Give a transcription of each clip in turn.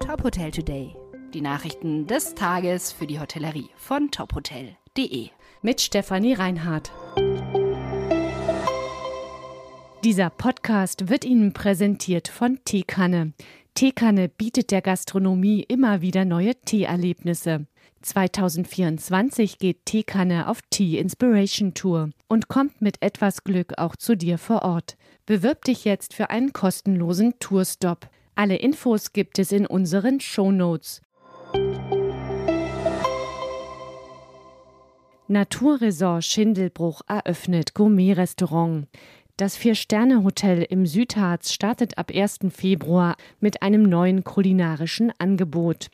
Top Hotel Today. Die Nachrichten des Tages für die Hotellerie von tophotel.de. Mit Stefanie Reinhardt. Dieser Podcast wird Ihnen präsentiert von Teekanne. Teekanne bietet der Gastronomie immer wieder neue Teeerlebnisse. 2024 geht Teekanne auf Tea Inspiration Tour und kommt mit etwas Glück auch zu dir vor Ort. Bewirb dich jetzt für einen kostenlosen Tourstop. Alle Infos gibt es in unseren Shownotes. Naturresort Schindelbruch eröffnet Gourmet-Restaurant. Das Vier-Sterne-Hotel im Südharz startet ab 1. Februar mit einem neuen kulinarischen Angebot.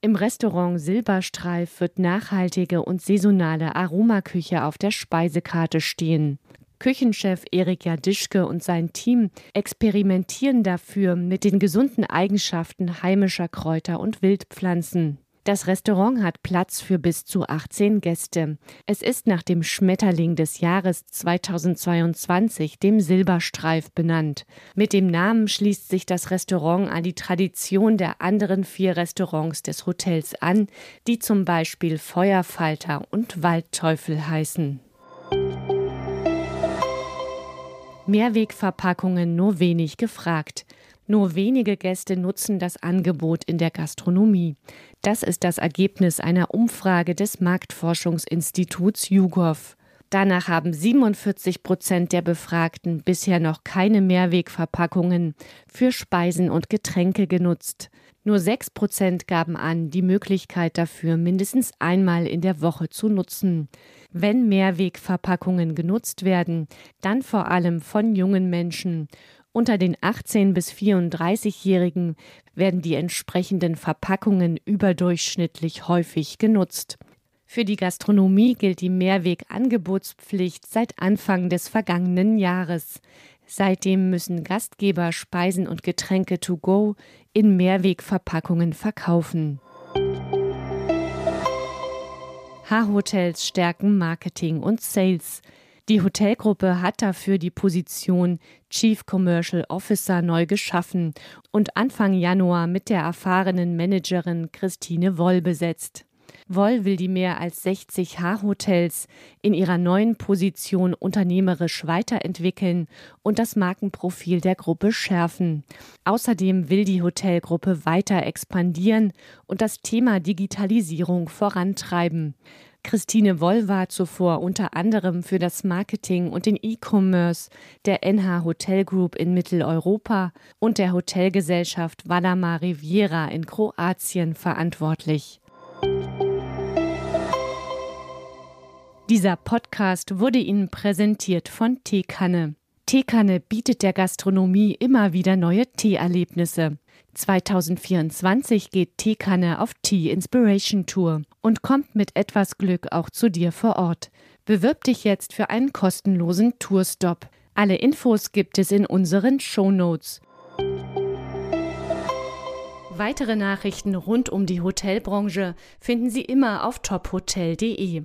Im Restaurant Silberstreif wird nachhaltige und saisonale Aromaküche auf der Speisekarte stehen. Küchenchef Erik Jadischke und sein Team experimentieren dafür mit den gesunden Eigenschaften heimischer Kräuter und Wildpflanzen. Das Restaurant hat Platz für bis zu 18 Gäste. Es ist nach dem Schmetterling des Jahres 2022, dem Silberstreif, benannt. Mit dem Namen schließt sich das Restaurant an die Tradition der anderen vier Restaurants des Hotels an, die zum Beispiel Feuerfalter und Waldteufel heißen. Mehrwegverpackungen nur wenig gefragt. Nur wenige Gäste nutzen das Angebot in der Gastronomie. Das ist das Ergebnis einer Umfrage des Marktforschungsinstituts YouGov. Danach haben 47 Prozent der Befragten bisher noch keine Mehrwegverpackungen für Speisen und Getränke genutzt. Nur 6 Prozent gaben an, die Möglichkeit dafür mindestens einmal in der Woche zu nutzen. Wenn Mehrwegverpackungen genutzt werden, dann vor allem von jungen Menschen unter den 18 bis 34-Jährigen werden die entsprechenden Verpackungen überdurchschnittlich häufig genutzt. Für die Gastronomie gilt die Mehrwegangebotspflicht seit Anfang des vergangenen Jahres. Seitdem müssen Gastgeber Speisen und Getränke to go in Mehrwegverpackungen verkaufen. H-Hotels stärken Marketing und Sales. Die Hotelgruppe hat dafür die Position Chief Commercial Officer neu geschaffen und Anfang Januar mit der erfahrenen Managerin Christine Woll besetzt. Woll will die mehr als 60 H-Hotels in ihrer neuen Position unternehmerisch weiterentwickeln und das Markenprofil der Gruppe schärfen. Außerdem will die Hotelgruppe weiter expandieren und das Thema Digitalisierung vorantreiben. Christine Woll war zuvor unter anderem für das Marketing und den E-Commerce der NH Hotel Group in Mitteleuropa und der Hotelgesellschaft Vadama Riviera in Kroatien verantwortlich. Dieser Podcast wurde Ihnen präsentiert von Teekanne. Teekanne bietet der Gastronomie immer wieder neue Teeerlebnisse. 2024 geht Teekanne auf Tea Inspiration Tour und kommt mit etwas Glück auch zu dir vor Ort. Bewirb dich jetzt für einen kostenlosen Tourstop. Alle Infos gibt es in unseren Shownotes. Weitere Nachrichten rund um die Hotelbranche finden Sie immer auf tophotel.de.